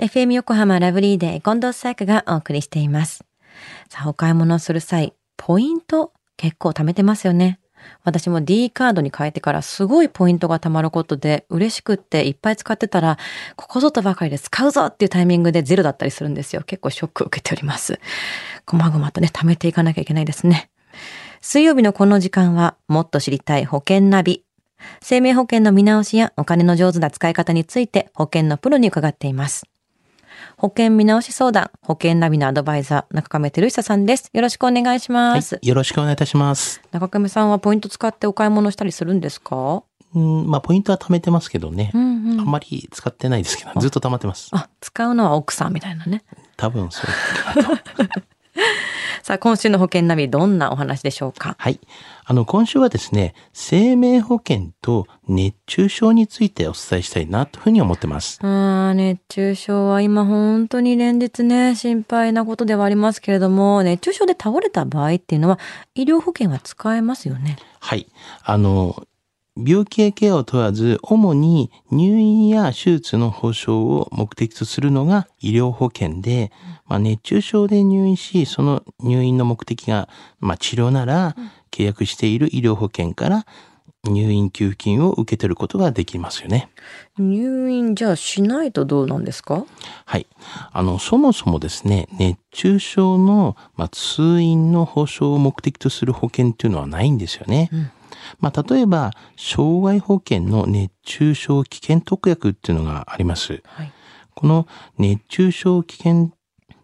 FM 横浜ラブリーデー近藤沙耶香がお送りしています。さあ、お買い物する際、ポイント結構貯めてますよね。私も D カードに変えてからすごいポイントが貯まることで嬉しくっていっぱい使ってたら、ここぞとばかりで使うぞっていうタイミングでゼロだったりするんですよ。結構ショックを受けております。こまごまとね、貯めていかなきゃいけないですね。水曜日のこの時間は、もっと知りたい保険ナビ。生命保険の見直しやお金の上手な使い方について保険のプロに伺っています。保険見直し相談、保険ナビのアドバイザー、中亀照久さんです。よろしくお願いします。はい、よろしくお願いいたします。中亀さんはポイント使ってお買い物したりするんですか？うん、まあ、ポイントは貯めてますけどね。うんうんあんまり使ってないですけど、ずっと貯まってます。あ、使うのは奥さんみたいなね。多分そうだなと。さあ、今週の保険ナビ、どんなお話でしょうか？はい。あの、今週はですね、生命保険と熱中症についてお伝えしたいなというふうに思ってます。あー熱中症は今本当に連日ね、心配なことではありますけれども、熱中症で倒れた場合っていうのは、医療保険は使えますよね。はい。あの、病気やケアを問わず、主に入院や手術の保障を目的とするのが医療保険で、まあ、熱中症で入院し、その入院の目的が、まあ、治療なら、契約している医療保険から入院給付金を受け取ることができますよね。入院じゃあしないとどうなんですか？はい。あの、そもそもですね、熱中症の、まあ、通院の保障を目的とする保険っていうのはないんですよね。まあ、例えば、障害保険の熱中症危険特約っていうのがあります。はい。この熱中症危険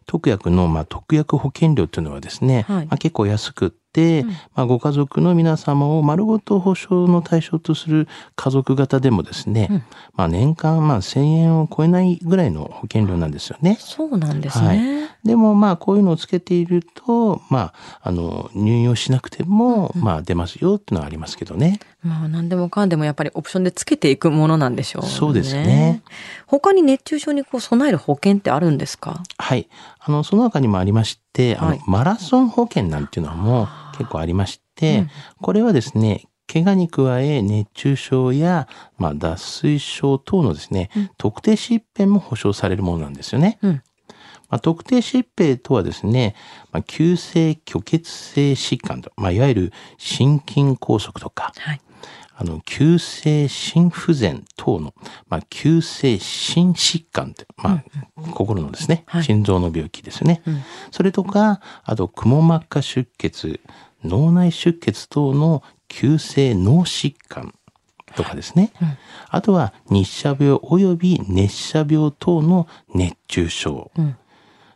特約の、まあ、特約保険料っていうのはですね、はいまあ、結構安くって、まあ、ご家族の皆様を丸ごと保証の対象とする家族型でもですね、うんまあ、年間、まあ、1000円を超えないぐらいの保険料なんですよね。そうなんですね。でもまあこういうのをつけていると、まあ、あの入院をしなくても、まあ出ますよっていうのはありますけどね。まあ何でもかんでもやっぱりオプションでつけていくものなんでしょうね。そうですね。他に熱中症にこう備える保険ってあるんですか？はい。あの、その他にもありまして、あのはい、マラソン保険なんていうのも結構ありまして、うんこれはですね、怪我に加え熱中症や、まあ、脱水症等のですね、特定疾病も保障されるものなんですよね。うん。まあ、特定疾病とはですね、まあ、急性虚血性疾患と、まあ、いわゆる心筋梗塞とか、はい。あの、急性心不全等の、まあ、急性心疾患って、まあ、心のですね、はい心臓の病気ですね。うんそれとか、あと、くも膜下出血、脳内出血等の急性脳疾患とかですね。あとは、日射病及び熱射病等の熱中症。うん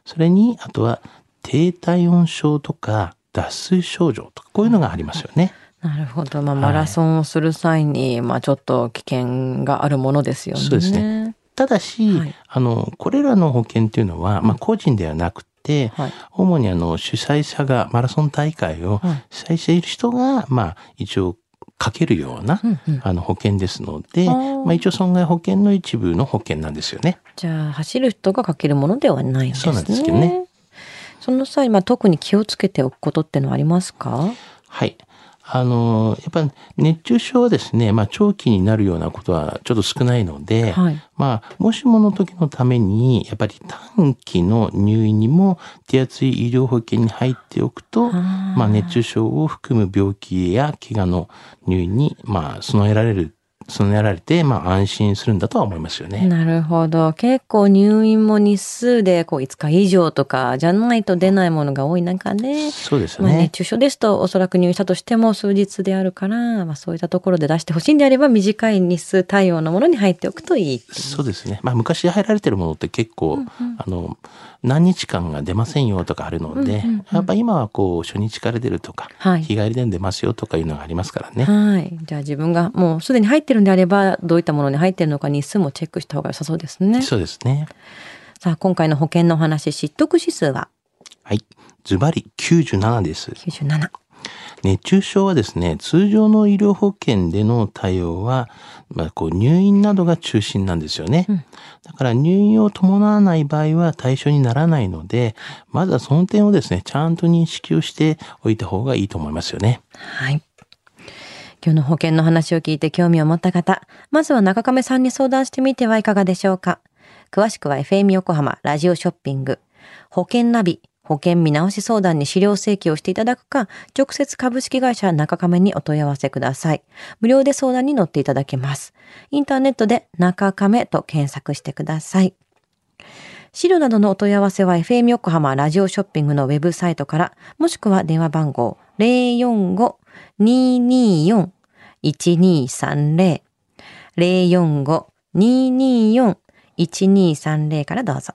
それに、あとは、低体温症とか、脱水症状とか、こういうのがありますよね。なるほど。まあ、はいマラソンをする際に、まあ、ちょっと危険があるものですよね。そうですね。ただし、はいあの、これらの保険っていうのは、まあ、個人ではなくて、はい主にあの、主催者が、マラソン大会をはい主催している人が、まあ、一応、かけるような、うんうんあの、保険ですので、まあ、一応損害保険の一部の保険なんですよね。じゃあ、走る人がかけるものではないんですね。そうなんですけどね。その際、まあ、特に気をつけておくことってのはありますか？はい。あの、やっぱ熱中症はですね、まあ長期になるようなことはちょっと少ないので、はい。まあもしもの時のために、やっぱり短期の入院にも手厚い医療保険に入っておくと、まあ熱中症を含む病気や怪我の入院に、まあ備えられる、備えられて、まあ安心するんだとは思いますよね。なるほど。結構入院も日数でこう5日以上とかじゃないと出ないものが多い中で、そうですよまあ、ね熱。中症ですとおそらく入院したとしても数日であるから、まあ、そういったところで出してほしいんであれば短い日数対応のものに入っておくといいそうですね。まあ昔入られてるものって結構、あの、何日間が出ませんよとかあるので、うんうんうんやっぱ今はこう初日から出るとか、はい日帰りで出ますよとかいうのがありますからね。はい。じゃあ自分がもうすでに入ってるんであれば、どういったものに入ってるのか日数もチェックした方が良さそうですね。そうですね。さあ、今回の保険のお話、知得指数は？はい。ズバリ97です。97。熱中症はですね、通常の医療保険での対応は、まあ、こう入院などが中心なんですよね。だから入院を伴わない場合は対象にならないので、まずはその点をですね、ちゃんと認識をしておいた方がいいと思いますよね。はい。今日の保険の話を聞いて興味を持った方、まずは中亀さんに相談してみてはいかがでしょうか。詳しくは FM 横浜ラジオショッピング、保険ナビ、保険見直し相談に資料請求をしていただくか、直接株式会社中亀にお問い合わせください。無料で相談に乗っていただけます。インターネットで中亀と検索してください。資料などのお問い合わせは FM 横浜ラジオショッピングのウェブサイトから、もしくは電話番号045-224-1230 045-224-1230からどうぞ。